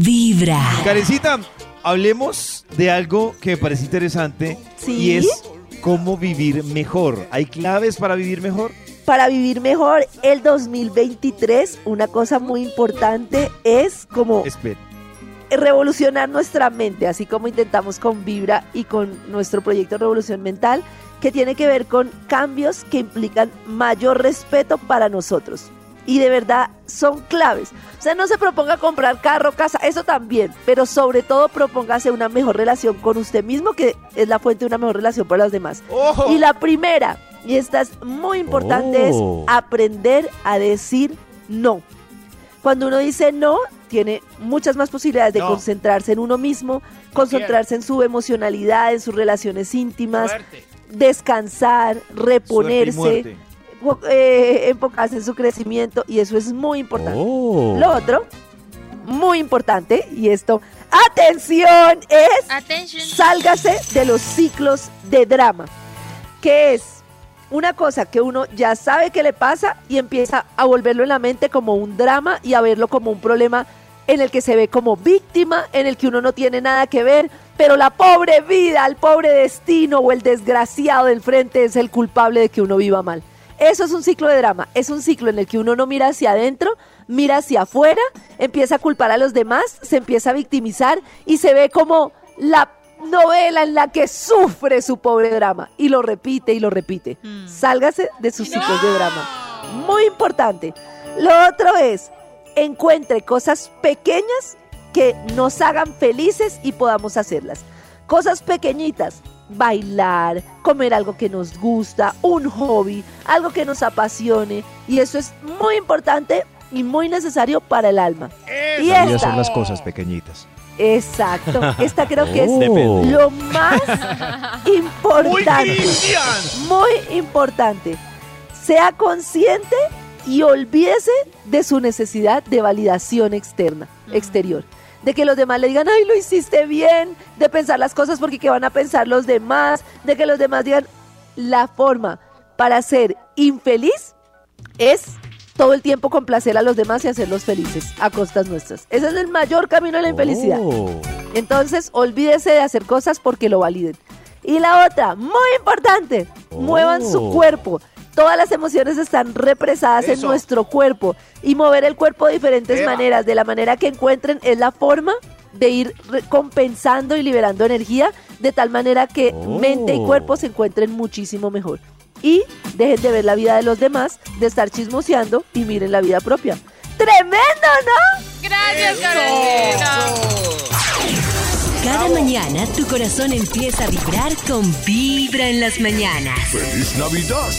Vibra. Karencita, hablemos de algo que me parece interesante ¿Sí? y es cómo vivir mejor. ¿Hay claves para vivir mejor? Para vivir mejor el 2023, una cosa muy importante es como Espera. revolucionar nuestra mente, así como intentamos con Vibra y con nuestro proyecto Revolución Mental, que tiene que ver con cambios que implican mayor respeto para nosotros. Y de verdad son claves. O sea, no se proponga comprar carro, casa, eso también, pero sobre todo propóngase una mejor relación con usted mismo, que es la fuente de una mejor relación para los demás. Y la primera, y esta es muy importante, Oh. es aprender a decir no. Cuando uno dice no, tiene muchas más posibilidades de No. concentrarse en uno mismo, concentrarse en su emocionalidad, en sus relaciones íntimas, descansar, reponerse, eh, enfocarse en su crecimiento y eso es muy importante. Oh. Lo otro, muy importante, y esto, atención, es Attention. sálgase de los ciclos de drama, que es una cosa que uno ya sabe que le pasa y empieza a volverlo en la mente como un drama y a verlo como un problema en el que se ve como víctima, en el que uno no tiene nada que ver, pero la pobre vida, el pobre destino o el desgraciado del frente es el culpable de que uno viva mal. Eso es un ciclo de drama, es un ciclo en el que uno no mira hacia adentro, mira hacia afuera, empieza a culpar a los demás, se empieza a victimizar y se ve como la novela en la que sufre su pobre drama y lo repite y lo repite. Mm. Sálgase de sus ciclos de drama. Muy importante. Lo otro es, encuentre cosas pequeñas que nos hagan felices y podamos hacerlas. Cosas pequeñitas, bailar, comer algo que nos gusta, un hobby, algo que nos apasione. Y eso es muy importante y muy necesario para el alma. Y esta, son las cosas pequeñitas. exacto, esta creo que es Oh. lo más ¡Muy importante. Muy importante. Sea consciente y olvídese de su necesidad de validación externa, exterior. De que los demás le digan, ay, lo hiciste bien, de pensar las cosas porque qué van a pensar los demás, de que los demás digan, la forma para ser infeliz es todo el tiempo complacer a los demás y hacerlos felices a costas nuestras. Ese es el mayor camino a la infelicidad. Oh. Entonces, olvídese de hacer cosas porque lo validen. Y la otra, muy importante, Oh. muevan su cuerpo. Todas las emociones están represadas en nuestro cuerpo y mover el cuerpo de diferentes Eva. maneras, de la manera que encuentren, es la forma de ir compensando y liberando energía de tal manera que Oh. mente y cuerpo se encuentren muchísimo mejor. Y dejen de ver la vida de los demás, de estar chismoseando y miren la vida propia. ¡Tremendo, no! Tu corazón empieza a vibrar con Vibra en las mañanas. ¡Feliz Navidad!